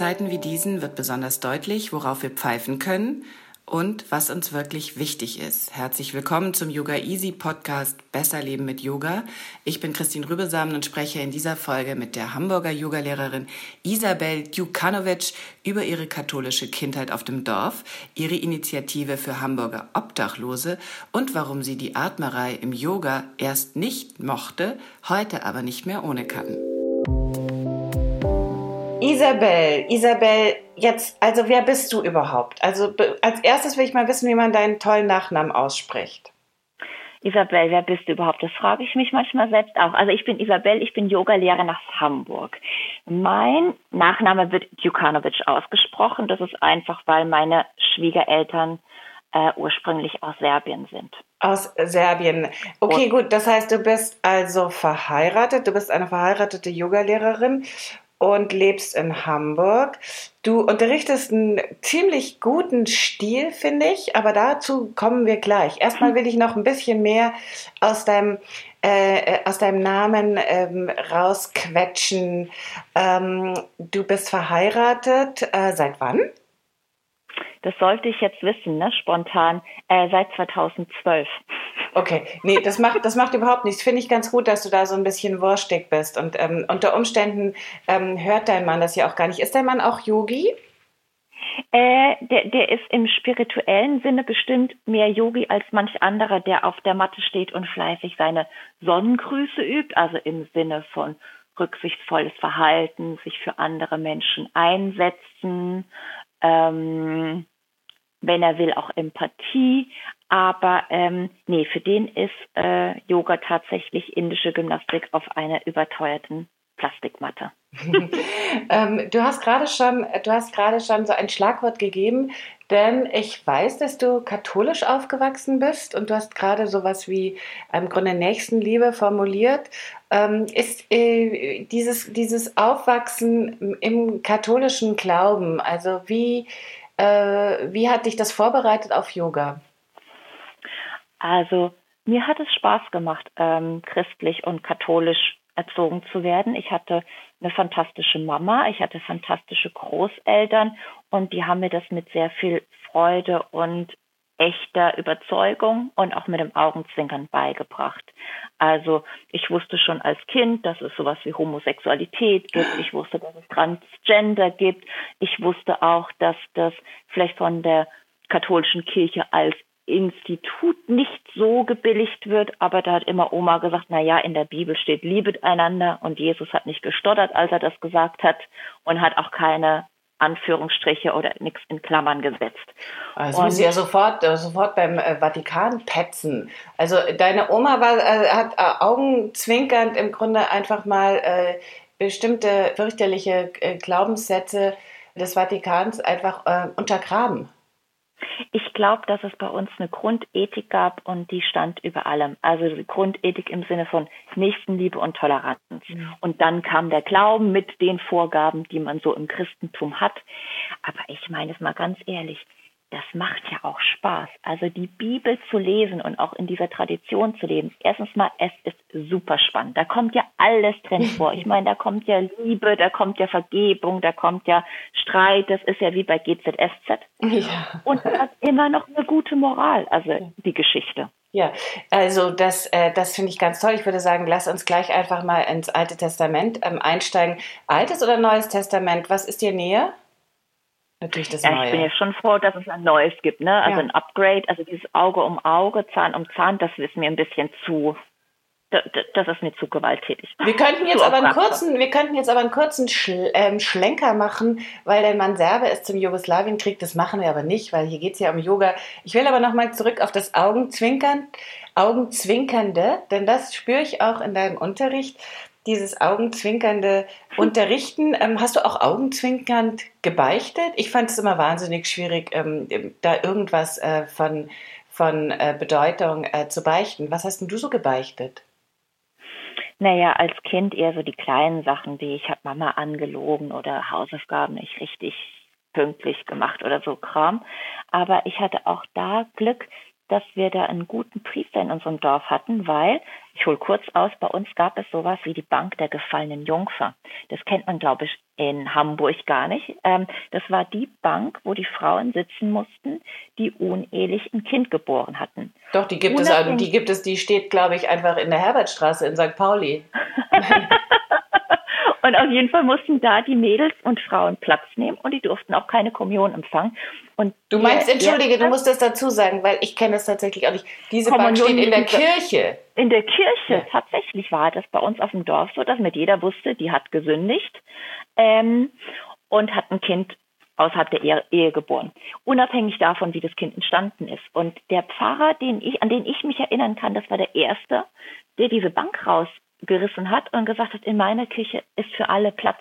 Zeiten wie diesen wird besonders deutlich, worauf wir pfeifen können und was uns wirklich wichtig ist. Herzlich willkommen zum Yoga Easy Podcast Besser Leben mit Yoga. Ich bin Christine Rübesamen und spreche in dieser Folge mit der Hamburger Yogalehrerin Isabel Djukanovic über ihre katholische Kindheit auf dem Dorf, ihre Initiative für Hamburger Obdachlose und warum sie die Atmerei im Yoga erst nicht mochte, heute aber nicht mehr ohne kann. Isabel, Isabel, jetzt, also wer bist du überhaupt? Also als erstes will ich mal wissen, wie man deinen tollen Nachnamen ausspricht. Isabel, wer bist du überhaupt? Das frage ich mich manchmal selbst auch. Also ich bin Isabel, ich bin Yogalehrerin aus Hamburg. Mein Nachname wird Djukanovic ausgesprochen. Das ist einfach, weil meine Schwiegereltern äh, ursprünglich aus Serbien sind. Aus Serbien. Okay, Und gut. Das heißt, du bist also verheiratet. Du bist eine verheiratete Yogalehrerin und lebst in Hamburg. Du unterrichtest einen ziemlich guten Stil, finde ich, aber dazu kommen wir gleich. Erstmal will ich noch ein bisschen mehr aus deinem, äh, aus deinem Namen ähm, rausquetschen. Ähm, du bist verheiratet. Äh, seit wann? Das sollte ich jetzt wissen, ne? spontan. Äh, seit 2012. Okay, nee, das macht, das macht überhaupt nichts. Finde ich ganz gut, dass du da so ein bisschen wurstig bist. Und ähm, unter Umständen ähm, hört dein Mann das ja auch gar nicht. Ist dein Mann auch Yogi? Äh, der, der ist im spirituellen Sinne bestimmt mehr Yogi als manch anderer, der auf der Matte steht und fleißig seine Sonnengrüße übt, also im Sinne von rücksichtsvolles Verhalten, sich für andere Menschen einsetzen, ähm, wenn er will, auch Empathie. Aber ähm, nee, für den ist äh, Yoga tatsächlich indische Gymnastik auf einer überteuerten Plastikmatte. ähm, du hast gerade schon, du hast gerade schon so ein Schlagwort gegeben, denn ich weiß, dass du katholisch aufgewachsen bist und du hast gerade sowas wie im Grunde Nächstenliebe formuliert. Ähm, ist äh, dieses, dieses Aufwachsen im katholischen Glauben, also wie, äh, wie hat dich das vorbereitet auf Yoga? Also mir hat es Spaß gemacht, ähm, christlich und katholisch erzogen zu werden. Ich hatte eine fantastische Mama, ich hatte fantastische Großeltern und die haben mir das mit sehr viel Freude und echter Überzeugung und auch mit dem Augenzwinkern beigebracht. Also ich wusste schon als Kind, dass es sowas wie Homosexualität gibt. Ich wusste, dass es Transgender gibt. Ich wusste auch, dass das vielleicht von der katholischen Kirche als Institut nicht so gebilligt wird, aber da hat immer Oma gesagt, na ja, in der Bibel steht liebet einander und Jesus hat nicht gestottert, als er das gesagt hat und hat auch keine Anführungsstriche oder nichts in Klammern gesetzt. Also muss ja sofort, äh, sofort beim äh, Vatikan petzen. Also deine Oma war, äh, hat äh, augenzwinkernd im Grunde einfach mal bestimmte fürchterliche Glaubenssätze des Vatikans einfach untergraben. Ich glaube, dass es bei uns eine Grundethik gab und die stand über allem. Also die Grundethik im Sinne von Nächstenliebe und Toleranz. Mhm. Und dann kam der Glauben mit den Vorgaben, die man so im Christentum hat. Aber ich meine es mal ganz ehrlich, das macht ja auch Spaß. Also die Bibel zu lesen und auch in dieser Tradition zu leben. Erstens mal, es ist super spannend. Da kommt ja alles drin vor. Ich meine, da kommt ja Liebe, da kommt ja Vergebung, da kommt ja Streit. Das ist ja wie bei GZSZ. Ja. Und hat immer noch eine gute Moral, also die Geschichte. Ja, also das, äh, das finde ich ganz toll. Ich würde sagen, lass uns gleich einfach mal ins Alte Testament ähm, einsteigen. Altes oder Neues Testament? Was ist dir näher? Natürlich das ja, Neue. Ich bin ja schon froh, dass es ein neues gibt, ne? Also ja. ein Upgrade, also dieses Auge um Auge, Zahn um Zahn, das ist mir ein bisschen zu das ist mir zu gewalttätig. Wir könnten jetzt aber einen kurzen, wir könnten jetzt aber einen kurzen Schl ähm, Schlenker machen, weil dein Mann Serbe ist zum Jugoslawienkrieg. Das machen wir aber nicht, weil hier geht es ja um Yoga. Ich will aber nochmal zurück auf das Augenzwinkern, Augenzwinkernde, denn das spüre ich auch in deinem Unterricht. Dieses augenzwinkernde Unterrichten. Ähm, hast du auch augenzwinkernd gebeichtet? Ich fand es immer wahnsinnig schwierig, ähm, da irgendwas äh, von, von äh, Bedeutung äh, zu beichten. Was hast denn du so gebeichtet? Naja, als Kind eher so die kleinen Sachen, wie ich habe Mama angelogen oder Hausaufgaben nicht richtig pünktlich gemacht oder so Kram. Aber ich hatte auch da Glück, dass wir da einen guten Priester in unserem Dorf hatten, weil, ich hole kurz aus, bei uns gab es sowas wie die Bank der gefallenen Jungfer. Das kennt man, glaube ich, in Hamburg gar nicht. Ähm, das war die Bank, wo die Frauen sitzen mussten, die unehelich ein Kind geboren hatten. Doch, die gibt es, also, die gibt es, die steht, glaube ich, einfach in der Herbertstraße in St. Pauli. Und auf jeden Fall mussten da die Mädels und Frauen Platz nehmen und die durften auch keine Kommunion empfangen. Und du meinst, der, entschuldige, du musst das dazu sagen, weil ich kenne es tatsächlich auch nicht. Diese Kommunion Bank steht in der Kirche. In der Kirche, ja. tatsächlich war das bei uns auf dem Dorf so, dass mit jeder wusste, die hat gesündigt ähm, und hat ein Kind außerhalb der Ehe, Ehe geboren. Unabhängig davon, wie das Kind entstanden ist. Und der Pfarrer, den ich, an den ich mich erinnern kann, das war der erste, der diese Bank raus gerissen hat und gesagt hat, in meiner Küche ist für alle Platz.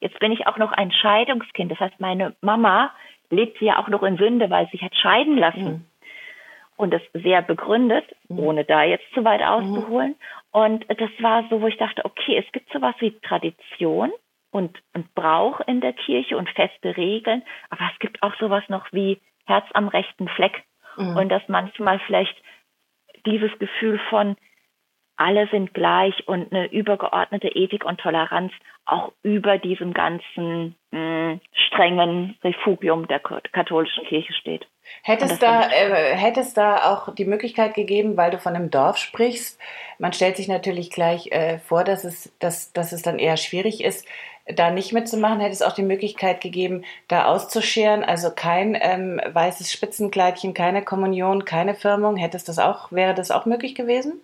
Jetzt bin ich auch noch ein Scheidungskind. Das heißt, meine Mama lebt ja auch noch in Sünde, weil sie sich hat scheiden lassen. Mhm. Und das sehr begründet, mhm. ohne da jetzt zu weit auszuholen. Mhm. Und das war so, wo ich dachte, okay, es gibt sowas wie Tradition und, und Brauch in der Kirche und feste Regeln, aber es gibt auch sowas noch wie Herz am rechten Fleck. Mhm. Und dass manchmal vielleicht dieses Gefühl von, alle sind gleich und eine übergeordnete Ethik und Toleranz auch über diesem ganzen mh, strengen Refugium der katholischen Kirche steht. Hätte es, da, äh, hätte es da auch die Möglichkeit gegeben, weil du von einem Dorf sprichst, man stellt sich natürlich gleich äh, vor, dass es, dass, dass es dann eher schwierig ist, da nicht mitzumachen, hätte es auch die Möglichkeit gegeben, da auszuscheren, also kein ähm, weißes Spitzenkleidchen, keine Kommunion, keine Firmung, hätte es das auch, wäre das auch möglich gewesen?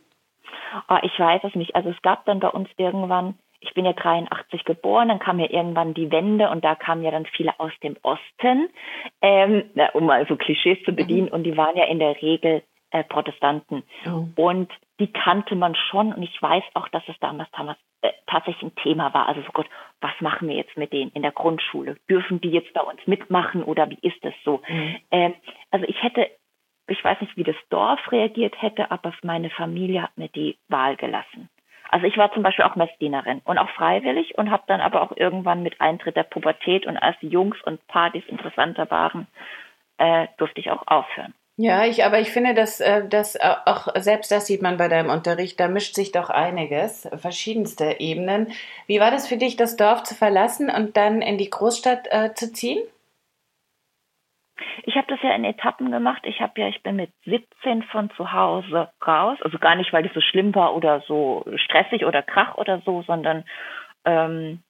Oh, ich weiß es nicht. Also es gab dann bei uns irgendwann, ich bin ja 83 geboren, dann kam ja irgendwann die Wende und da kamen ja dann viele aus dem Osten, ähm, um mal so Klischees zu bedienen mhm. und die waren ja in der Regel äh, Protestanten. Mhm. Und die kannte man schon und ich weiß auch, dass es damals, damals äh, tatsächlich ein Thema war. Also so Gott, was machen wir jetzt mit denen in der Grundschule? Dürfen die jetzt bei uns mitmachen oder wie ist das so? Mhm. Ähm, also ich hätte ich weiß nicht, wie das Dorf reagiert hätte, aber meine Familie hat mir die Wahl gelassen. Also ich war zum Beispiel auch Messdienerin und auch freiwillig und habe dann aber auch irgendwann mit Eintritt der Pubertät und als die Jungs und Partys interessanter waren, äh, durfte ich auch aufhören. Ja, ich, aber ich finde, dass, äh, dass äh, auch selbst das sieht man bei deinem Unterricht, da mischt sich doch einiges, verschiedenste Ebenen. Wie war das für dich, das Dorf zu verlassen und dann in die Großstadt äh, zu ziehen? Ich habe das ja in Etappen gemacht. Ich habe ja, ich bin mit 17 von zu Hause raus. Also gar nicht, weil es so schlimm war oder so stressig oder krach oder so, sondern ähm,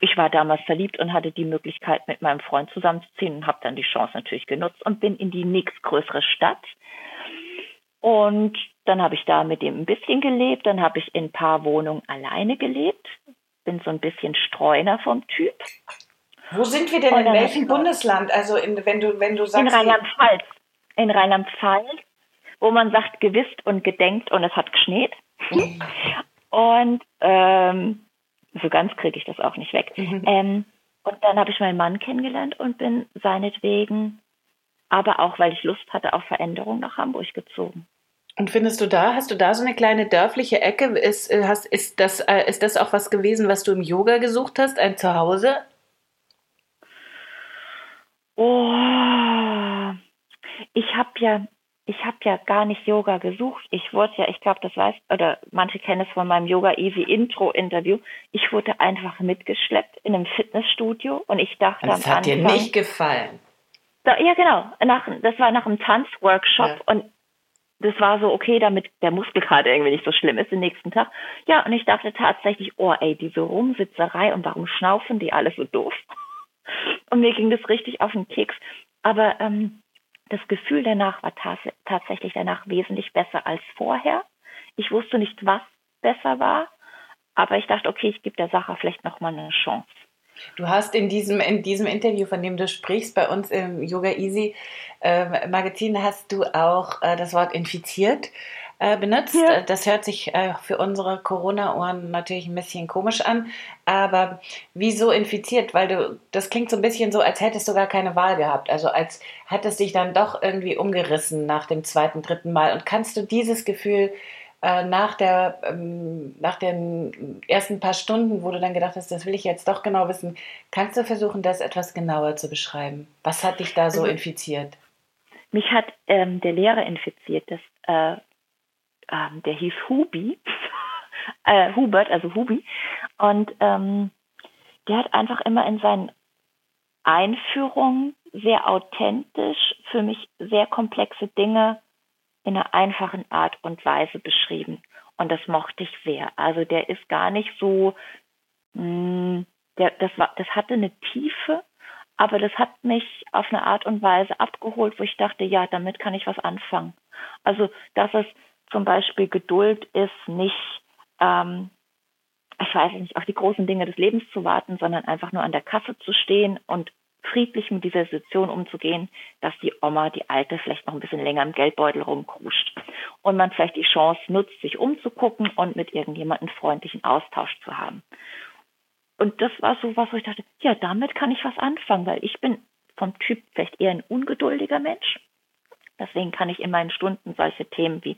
ich war damals verliebt und hatte die Möglichkeit, mit meinem Freund zusammenzuziehen und habe dann die Chance natürlich genutzt und bin in die nächstgrößere Stadt. Und dann habe ich da mit ihm ein bisschen gelebt. Dann habe ich in ein paar Wohnungen alleine gelebt. Bin so ein bisschen Streuner vom Typ. Wo sind wir denn? In welchem Bundesland? Also in, wenn du wenn du sagst in Rheinland-Pfalz. In Rheinland-Pfalz, wo man sagt gewisst und gedenkt und es hat geschneit. Mhm. Und ähm, so ganz kriege ich das auch nicht weg. Mhm. Ähm, und dann habe ich meinen Mann kennengelernt und bin seinetwegen, aber auch weil ich Lust hatte auf Veränderung nach Hamburg gezogen. Und findest du da, hast du da so eine kleine dörfliche Ecke? Ist, äh, hast, ist, das, äh, ist das auch was gewesen, was du im Yoga gesucht hast, ein Zuhause? Oh, ich habe ja, ich habe ja gar nicht Yoga gesucht. Ich wurde ja, ich glaube, das weiß, oder manche kennen es von meinem Yoga Easy Intro Interview. Ich wurde einfach mitgeschleppt in einem Fitnessstudio und ich dachte das hat Anfang, dir nicht gefallen. Da, ja, genau. Nach, das war nach einem Tanzworkshop ja. und das war so, okay, damit der Muskel gerade irgendwie nicht so schlimm ist den nächsten Tag. Ja, und ich dachte tatsächlich, oh ey, diese Rumsitzerei und warum schnaufen die alle so doof? Und mir ging das richtig auf den Keks. Aber ähm, das Gefühl danach war tats tatsächlich danach wesentlich besser als vorher. Ich wusste nicht was, besser war. Aber ich dachte, okay, ich gebe der Sache vielleicht nochmal eine Chance. Du hast in diesem, in diesem Interview, von dem du sprichst, bei uns im Yoga Easy äh, Magazin, hast du auch äh, das Wort infiziert äh, benutzt. Ja. Das hört sich äh, für unsere Corona-Ohren natürlich ein bisschen komisch an. Aber wieso infiziert? Weil du, das klingt so ein bisschen so, als hättest du gar keine Wahl gehabt. Also als hättest dich dann doch irgendwie umgerissen nach dem zweiten, dritten Mal. Und kannst du dieses Gefühl äh, nach, der, ähm, nach den ersten paar Stunden, wo du dann gedacht hast, das will ich jetzt doch genau wissen, kannst du versuchen, das etwas genauer zu beschreiben? Was hat dich da so also, infiziert? Mich hat ähm, der Lehrer infiziert. Das, äh, ähm, der hieß Hubi, äh, Hubert, also Hubi. Und ähm, der hat einfach immer in seinen Einführungen sehr authentisch für mich sehr komplexe Dinge in einer einfachen Art und Weise beschrieben. Und das mochte ich sehr. Also der ist gar nicht so, mh, hm, der, das, war, das hatte eine Tiefe, aber das hat mich auf eine Art und Weise abgeholt, wo ich dachte, ja, damit kann ich was anfangen. Also, dass es zum Beispiel Geduld ist, nicht, ähm, ich weiß nicht, auf die großen Dinge des Lebens zu warten, sondern einfach nur an der Kasse zu stehen und friedlich mit dieser Situation umzugehen, dass die Oma, die Alte, vielleicht noch ein bisschen länger im Geldbeutel rumkruscht. Und man vielleicht die Chance nutzt, sich umzugucken und mit irgendjemandem freundlichen Austausch zu haben. Und das war so was, wo ich dachte, ja, damit kann ich was anfangen, weil ich bin vom Typ vielleicht eher ein ungeduldiger Mensch. Deswegen kann ich in meinen Stunden solche Themen wie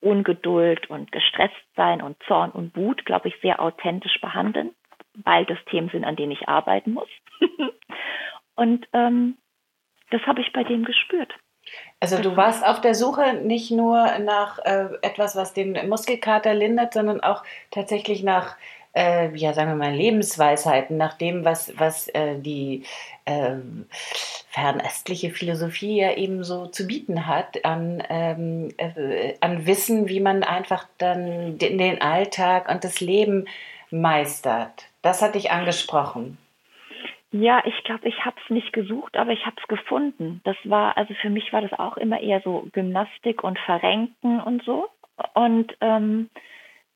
Ungeduld und gestresst sein und Zorn und Wut, glaube ich, sehr authentisch behandeln weil das Themen sind, an denen ich arbeiten muss. und ähm, das habe ich bei dem gespürt. Also du warst auf der Suche nicht nur nach äh, etwas, was den Muskelkater lindert, sondern auch tatsächlich nach, äh, ja sagen wir mal, Lebensweisheiten, nach dem, was, was äh, die ähm, fernöstliche Philosophie ja eben so zu bieten hat, an, ähm, äh, an Wissen, wie man einfach dann den, den Alltag und das Leben meistert. Das hat dich angesprochen. Ja, ich glaube, ich habe es nicht gesucht, aber ich habe es gefunden. Das war, also für mich war das auch immer eher so Gymnastik und Verrenken und so. Und ähm,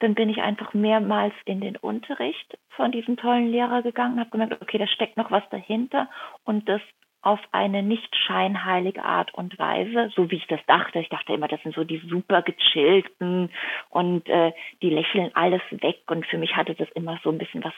dann bin ich einfach mehrmals in den Unterricht von diesem tollen Lehrer gegangen, habe gemerkt, okay, da steckt noch was dahinter und das auf eine nicht scheinheilige Art und Weise, so wie ich das dachte. Ich dachte immer, das sind so die super gechillten und äh, die lächeln alles weg. Und für mich hatte das immer so ein bisschen was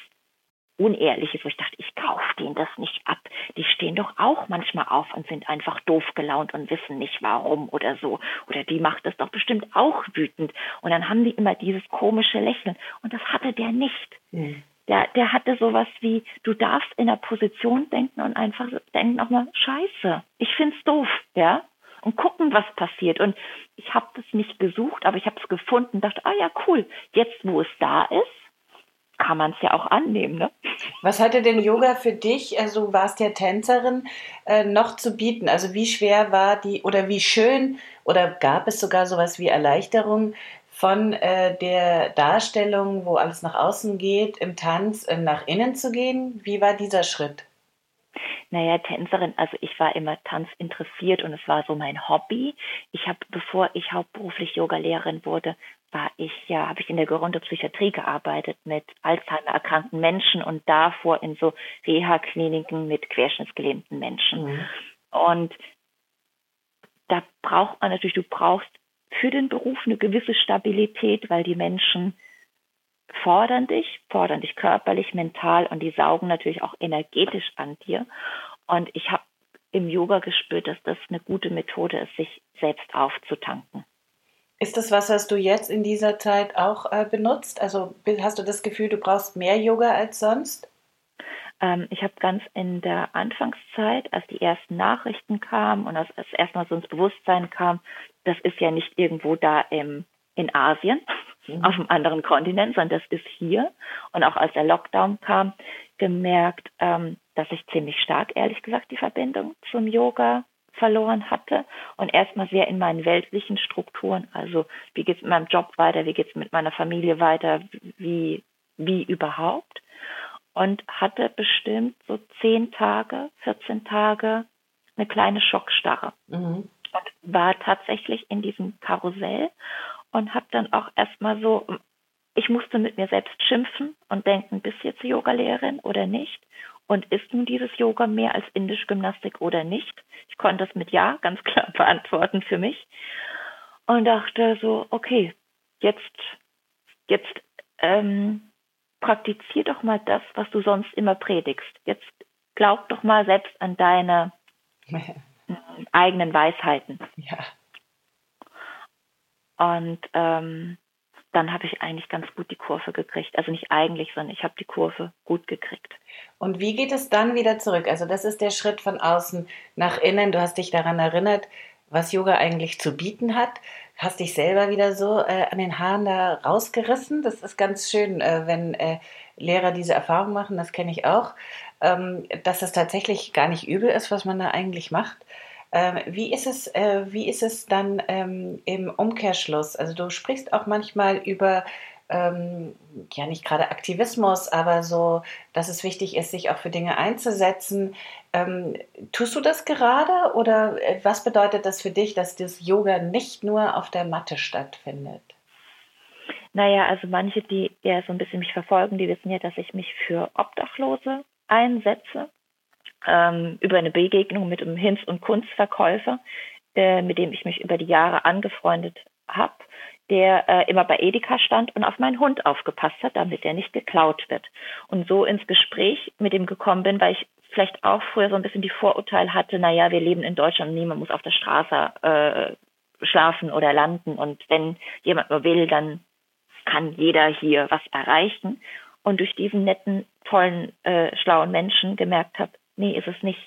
Unehrliches, wo ich dachte, ich kaufe denen das nicht ab. Die stehen doch auch manchmal auf und sind einfach doof gelaunt und wissen nicht warum oder so. Oder die macht das doch bestimmt auch wütend. Und dann haben die immer dieses komische Lächeln. Und das hatte der nicht. Mhm der, der hatte sowas wie, du darfst in der Position denken und einfach denken auch mal, scheiße, ich find's doof, ja, und gucken, was passiert. Und ich habe das nicht gesucht, aber ich habe es gefunden, dachte, ah ja, cool, jetzt wo es da ist, kann man es ja auch annehmen. Ne? Was hatte denn Yoga für dich, also du warst ja Tänzerin, äh, noch zu bieten? Also wie schwer war die oder wie schön oder gab es sogar sowas wie Erleichterung von äh, der Darstellung, wo alles nach außen geht, im Tanz äh, nach innen zu gehen? Wie war dieser Schritt? Naja, Tänzerin, also ich war immer Tanz interessiert und es war so mein Hobby. Ich habe, bevor ich hauptberuflich Yogalehrerin wurde, war ich ja, habe ich in der Gerontopsychiatrie gearbeitet mit Alzheimer erkrankten Menschen und davor in so Reha-Kliniken mit querschnittsgelähmten Menschen. Mhm. Und da braucht man natürlich, du brauchst für den Beruf eine gewisse Stabilität, weil die Menschen fordern dich, fordern dich körperlich, mental und die saugen natürlich auch energetisch an dir. Und ich habe im Yoga gespürt, dass das eine gute Methode ist, sich selbst aufzutanken. Ist das was, was du jetzt in dieser Zeit auch äh, benutzt? Also hast du das Gefühl, du brauchst mehr Yoga als sonst? Ähm, ich habe ganz in der Anfangszeit, als die ersten Nachrichten kamen und als es erstmal so ins Bewusstsein kam, das ist ja nicht irgendwo da im, in Asien, mhm. auf einem anderen Kontinent, sondern das ist hier. Und auch als der Lockdown kam, gemerkt, ähm, dass ich ziemlich stark, ehrlich gesagt, die Verbindung zum Yoga verloren hatte und erstmal sehr in meinen weltlichen Strukturen, also wie geht es mit meinem Job weiter, wie geht es mit meiner Familie weiter, wie, wie überhaupt und hatte bestimmt so zehn Tage, 14 Tage eine kleine Schockstarre. Mhm. Und war tatsächlich in diesem Karussell und habe dann auch erstmal so, ich musste mit mir selbst schimpfen und denken, bist du jetzt Yogalehrerin oder nicht? Und ist nun dieses Yoga mehr als indische Gymnastik oder nicht? Ich konnte das mit Ja ganz klar beantworten für mich und dachte so, okay, jetzt, jetzt ähm, praktizier doch mal das, was du sonst immer predigst. Jetzt glaub doch mal selbst an deine eigenen Weisheiten. Ja. Und ähm, dann habe ich eigentlich ganz gut die Kurve gekriegt. Also nicht eigentlich, sondern ich habe die Kurve gut gekriegt. Und wie geht es dann wieder zurück? Also das ist der Schritt von außen nach innen. Du hast dich daran erinnert, was Yoga eigentlich zu bieten hat. Hast dich selber wieder so äh, an den Haaren da rausgerissen. Das ist ganz schön, äh, wenn äh, Lehrer diese Erfahrung machen. Das kenne ich auch, ähm, dass es tatsächlich gar nicht übel ist, was man da eigentlich macht. Ähm, wie, ist es, äh, wie ist es dann ähm, im Umkehrschluss? Also du sprichst auch manchmal über ähm, ja nicht gerade Aktivismus, aber so, dass es wichtig ist, sich auch für Dinge einzusetzen. Tust du das gerade oder äh, was bedeutet das für dich, dass das Yoga nicht nur auf der Matte stattfindet? Naja, also manche, die eher so ein bisschen mich verfolgen, die wissen ja, dass ich mich für Obdachlose einsetze ähm, über eine Begegnung mit einem Hinz- und Kunstverkäufer, äh, mit dem ich mich über die Jahre angefreundet habe, der äh, immer bei Edeka stand und auf meinen Hund aufgepasst hat, damit er nicht geklaut wird. Und so ins Gespräch mit ihm gekommen bin, weil ich vielleicht auch früher so ein bisschen die Vorurteile hatte, naja, wir leben in Deutschland niemand muss auf der Straße äh, schlafen oder landen. Und wenn jemand nur will, dann kann jeder hier was erreichen. Und durch diesen netten, tollen, äh, schlauen Menschen gemerkt habe, nee, ist es nicht.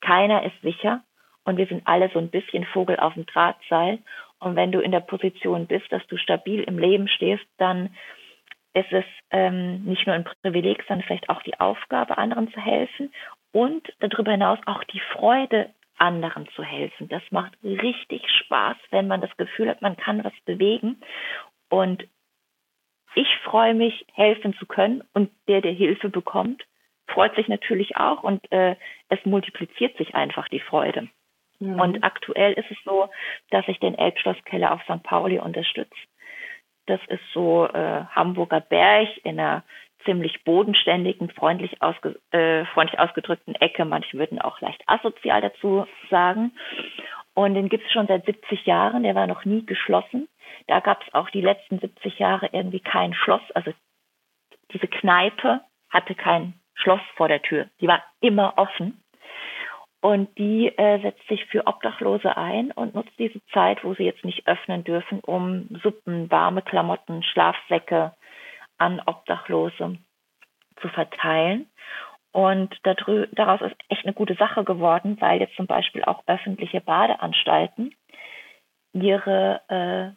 Keiner ist sicher und wir sind alle so ein bisschen Vogel auf dem Drahtseil. Und wenn du in der Position bist, dass du stabil im Leben stehst, dann ist es ähm, nicht nur ein Privileg, sondern vielleicht auch die Aufgabe, anderen zu helfen und darüber hinaus auch die Freude, anderen zu helfen. Das macht richtig Spaß, wenn man das Gefühl hat, man kann was bewegen. Und ich freue mich, helfen zu können und der, der Hilfe bekommt, freut sich natürlich auch und äh, es multipliziert sich einfach die Freude. Mhm. Und aktuell ist es so, dass ich den Elbschlosskeller auf St. Pauli unterstütze. Das ist so äh, Hamburger Berg in einer ziemlich bodenständigen, freundlich, ausge, äh, freundlich ausgedrückten Ecke. Manche würden auch leicht asozial dazu sagen. Und den gibt es schon seit 70 Jahren. Der war noch nie geschlossen. Da gab es auch die letzten 70 Jahre irgendwie kein Schloss. Also diese Kneipe hatte kein Schloss vor der Tür. Die war immer offen. Und die äh, setzt sich für Obdachlose ein und nutzt diese Zeit, wo sie jetzt nicht öffnen dürfen, um Suppen, warme Klamotten, Schlafsäcke an Obdachlose zu verteilen. Und daraus ist echt eine gute Sache geworden, weil jetzt zum Beispiel auch öffentliche Badeanstalten ihre äh,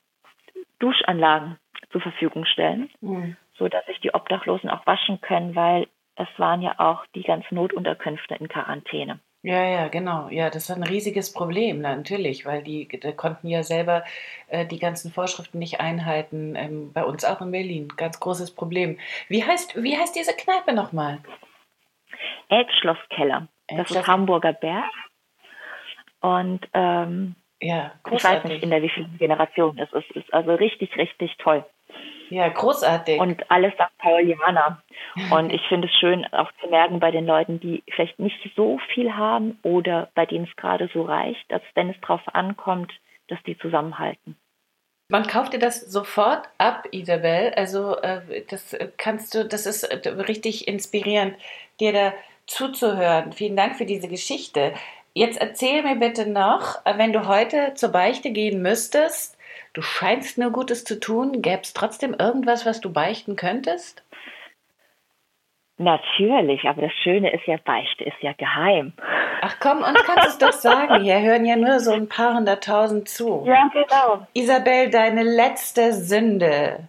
Duschanlagen zur Verfügung stellen, mhm. so dass sich die Obdachlosen auch waschen können, weil es waren ja auch die ganzen Notunterkünfte in Quarantäne. Ja, ja, genau. Ja, das war ein riesiges Problem, natürlich, weil die, die konnten ja selber äh, die ganzen Vorschriften nicht einhalten. Ähm, bei uns auch in Berlin. Ganz großes Problem. Wie heißt, wie heißt diese Kneipe nochmal? Elbschlosskeller. Das ist Hamburger Berg. Und ähm, ja, ich weiß nicht, in der wievielten Generation es ist. Es ist also richtig, richtig toll. Ja, großartig. Und alles St. Paulianer. Und ich finde es schön auch zu merken bei den Leuten, die vielleicht nicht so viel haben oder bei denen es gerade so reicht, dass wenn es drauf ankommt, dass die zusammenhalten. Man kauft dir das sofort ab, Isabel. Also äh, das kannst du, das ist richtig inspirierend, dir da zuzuhören. Vielen Dank für diese Geschichte. Jetzt erzähl mir bitte noch, wenn du heute zur Beichte gehen müsstest, du scheinst nur Gutes zu tun. Gäbe es trotzdem irgendwas, was du beichten könntest? Natürlich, aber das Schöne ist ja, Beichte ist ja geheim. Ach komm, und kannst es doch sagen. Hier hören ja nur so ein paar hunderttausend zu. Ja, genau. Isabel, deine letzte Sünde.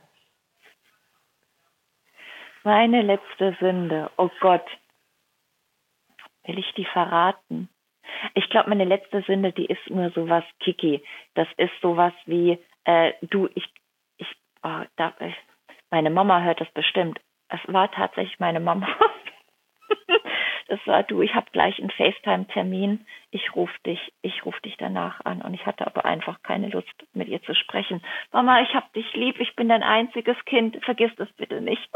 Meine letzte Sünde. Oh Gott. Will ich die verraten? Ich glaube, meine letzte Sünde, die ist nur sowas Kiki. Das ist sowas wie, äh, du, ich, ich, oh, da, ich, meine Mama hört das bestimmt. Es war tatsächlich meine Mama. es war du, ich habe gleich einen FaceTime-Termin, ich rufe dich, ich rufe dich danach an. Und ich hatte aber einfach keine Lust, mit ihr zu sprechen. Mama, ich habe dich lieb, ich bin dein einziges Kind, vergiss das bitte nicht.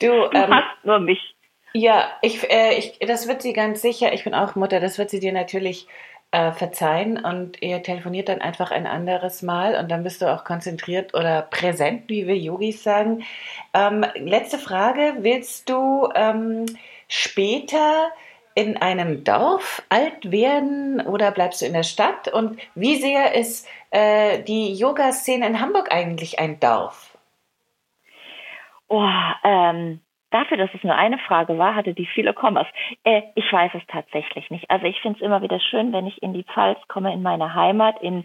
Du, du ähm, hast nur mich. Ja, ich, äh, ich, das wird sie ganz sicher, ich bin auch Mutter, das wird sie dir natürlich äh, verzeihen und ihr telefoniert dann einfach ein anderes Mal und dann bist du auch konzentriert oder präsent, wie wir Yogis sagen. Ähm, letzte Frage, willst du ähm, später in einem Dorf alt werden oder bleibst du in der Stadt? Und wie sehr ist äh, die Yoga-Szene in Hamburg eigentlich ein Dorf? Oh, ähm, dafür, dass es nur eine Frage war, hatte die viele Kommas. Äh, ich weiß es tatsächlich nicht. Also ich finde es immer wieder schön, wenn ich in die Pfalz komme, in meine Heimat, in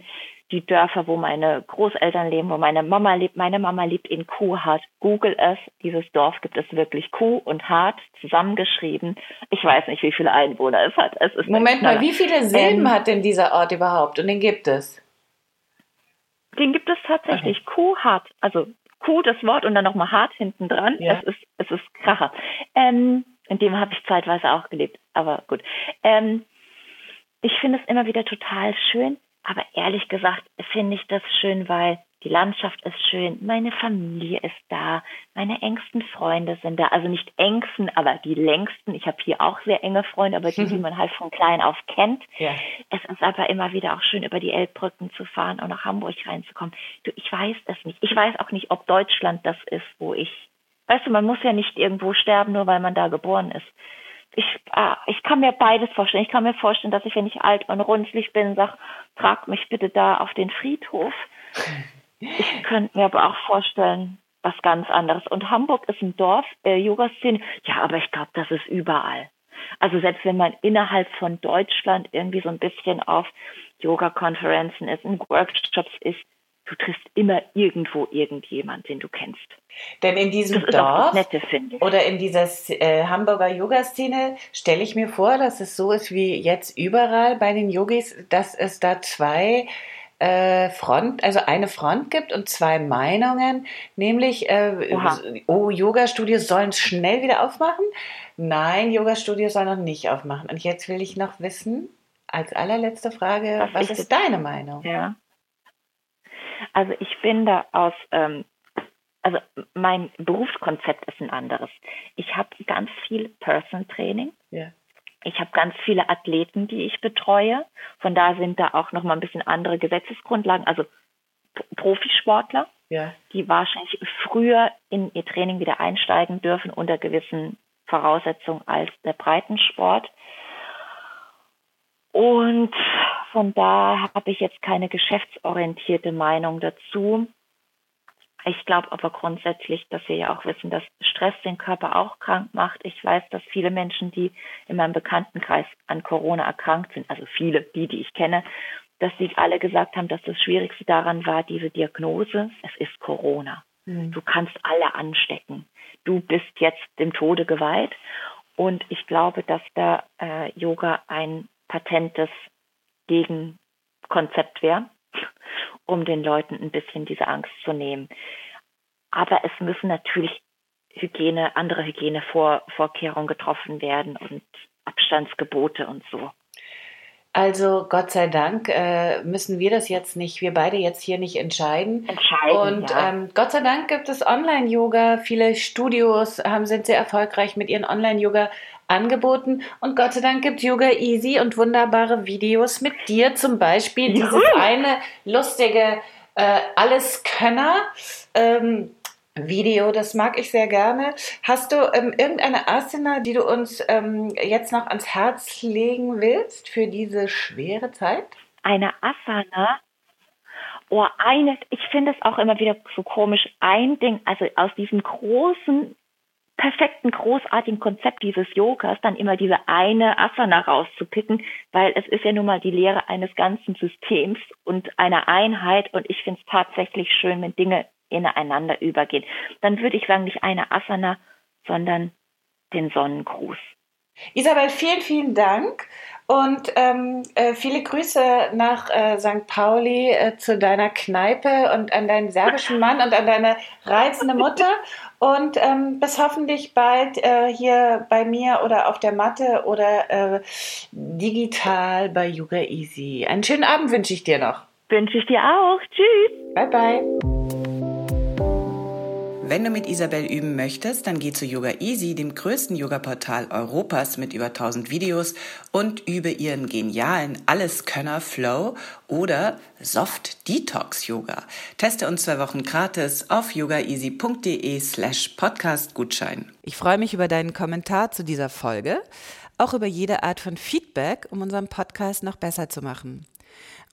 die Dörfer, wo meine Großeltern leben, wo meine Mama lebt. Meine Mama lebt in Kuhhart. Google es. Dieses Dorf gibt es wirklich Kuh und Hart zusammengeschrieben. Ich weiß nicht, wie viele Einwohner es hat. Es Moment mal, wie viele Silben ähm, hat denn dieser Ort überhaupt? Und den gibt es? Den gibt es tatsächlich. Okay. Kuhhart. Also Kuh das Wort und dann nochmal hart hinten dran. Ja. Es ist, es ist Kracher. Ähm, in dem habe ich zeitweise auch gelebt, aber gut. Ähm, ich finde es immer wieder total schön, aber ehrlich gesagt finde ich das schön, weil die Landschaft ist schön, meine Familie ist da, meine engsten Freunde sind da. Also nicht engsten, aber die längsten. Ich habe hier auch sehr enge Freunde, aber die, die man halt von klein auf kennt. Ja. Es ist aber immer wieder auch schön, über die Elbbrücken zu fahren und nach Hamburg reinzukommen. Du, ich weiß es nicht. Ich weiß auch nicht, ob Deutschland das ist, wo ich. Weißt du, man muss ja nicht irgendwo sterben, nur weil man da geboren ist. Ich, äh, ich kann mir beides vorstellen. Ich kann mir vorstellen, dass ich, wenn ich alt und runzlig bin, sage, trag mich bitte da auf den Friedhof. Ich könnte mir aber auch vorstellen, was ganz anderes. Und Hamburg ist ein Dorf, äh, Yoga-Szene. Ja, aber ich glaube, das ist überall. Also selbst wenn man innerhalb von Deutschland irgendwie so ein bisschen auf Yoga-Konferenzen ist, in Workshops ist, du triffst immer irgendwo irgendjemand, den du kennst. Denn in diesem Dorf Nette, oder in dieser äh, Hamburger Yoga-Szene stelle ich mir vor, dass es so ist wie jetzt überall bei den Yogis, dass es da zwei äh, Front, also eine Front gibt und zwei Meinungen, nämlich, äh, oh, Yoga-Studios sollen schnell wieder aufmachen. Nein, Yoga-Studios sollen noch nicht aufmachen. Und jetzt will ich noch wissen, als allerletzte Frage, was, was ist deine Meinung? Ja. Also ich bin da aus, ähm, also mein Berufskonzept ist ein anderes. Ich habe ganz viel Person Training. Ja. Ich habe ganz viele Athleten, die ich betreue. Von da sind da auch noch mal ein bisschen andere Gesetzesgrundlagen, also Profisportler, ja. die wahrscheinlich früher in ihr Training wieder einsteigen dürfen unter gewissen Voraussetzungen als der Breitensport. Und von da habe ich jetzt keine geschäftsorientierte Meinung dazu. Ich glaube aber grundsätzlich, dass wir ja auch wissen, dass Stress den Körper auch krank macht. Ich weiß, dass viele Menschen, die in meinem Bekanntenkreis an Corona erkrankt sind, also viele, die, die ich kenne, dass sie alle gesagt haben, dass das Schwierigste daran war, diese Diagnose, es ist Corona. Mhm. Du kannst alle anstecken. Du bist jetzt dem Tode geweiht. Und ich glaube, dass da äh, Yoga ein patentes Gegenkonzept wäre um den Leuten ein bisschen diese Angst zu nehmen. Aber es müssen natürlich Hygiene, andere Hygienevorkehrungen getroffen werden und Abstandsgebote und so. Also Gott sei Dank äh, müssen wir das jetzt nicht, wir beide jetzt hier nicht entscheiden. Entscheiden. Und ja. ähm, Gott sei Dank gibt es Online-Yoga. Viele Studios haben, sind sehr erfolgreich mit ihren Online-Yoga angeboten. Und Gott sei Dank gibt Yoga Easy und wunderbare Videos mit dir. Zum Beispiel Juhu. dieses eine lustige äh, Alleskönner. Ähm, Video, das mag ich sehr gerne. Hast du ähm, irgendeine Asana, die du uns ähm, jetzt noch ans Herz legen willst für diese schwere Zeit? Eine Asana? Oh, eine, ich finde es auch immer wieder so komisch. Ein Ding, also aus diesem großen, perfekten, großartigen Konzept dieses Yogas, dann immer diese eine Asana rauszupicken, weil es ist ja nun mal die Lehre eines ganzen Systems und einer Einheit und ich finde es tatsächlich schön, wenn Dinge ineinander übergehen. Dann würde ich sagen, nicht eine Asana, sondern den Sonnengruß. Isabel, vielen, vielen Dank und ähm, äh, viele Grüße nach äh, St. Pauli äh, zu deiner Kneipe und an deinen serbischen Mann und an deine reizende Mutter. Und ähm, bis hoffentlich bald äh, hier bei mir oder auf der Matte oder äh, digital bei Yoga Easy. Einen schönen Abend wünsche ich dir noch. Wünsche ich dir auch. Tschüss. Bye bye. Wenn du mit Isabel üben möchtest, dann geh zu Yoga Easy, dem größten Yoga-Portal Europas mit über 1000 Videos und übe ihren genialen Alleskönner Flow oder Soft Detox Yoga. Teste uns zwei Wochen gratis auf yogaeasy.de slash podcastgutschein. Ich freue mich über deinen Kommentar zu dieser Folge, auch über jede Art von Feedback, um unseren Podcast noch besser zu machen.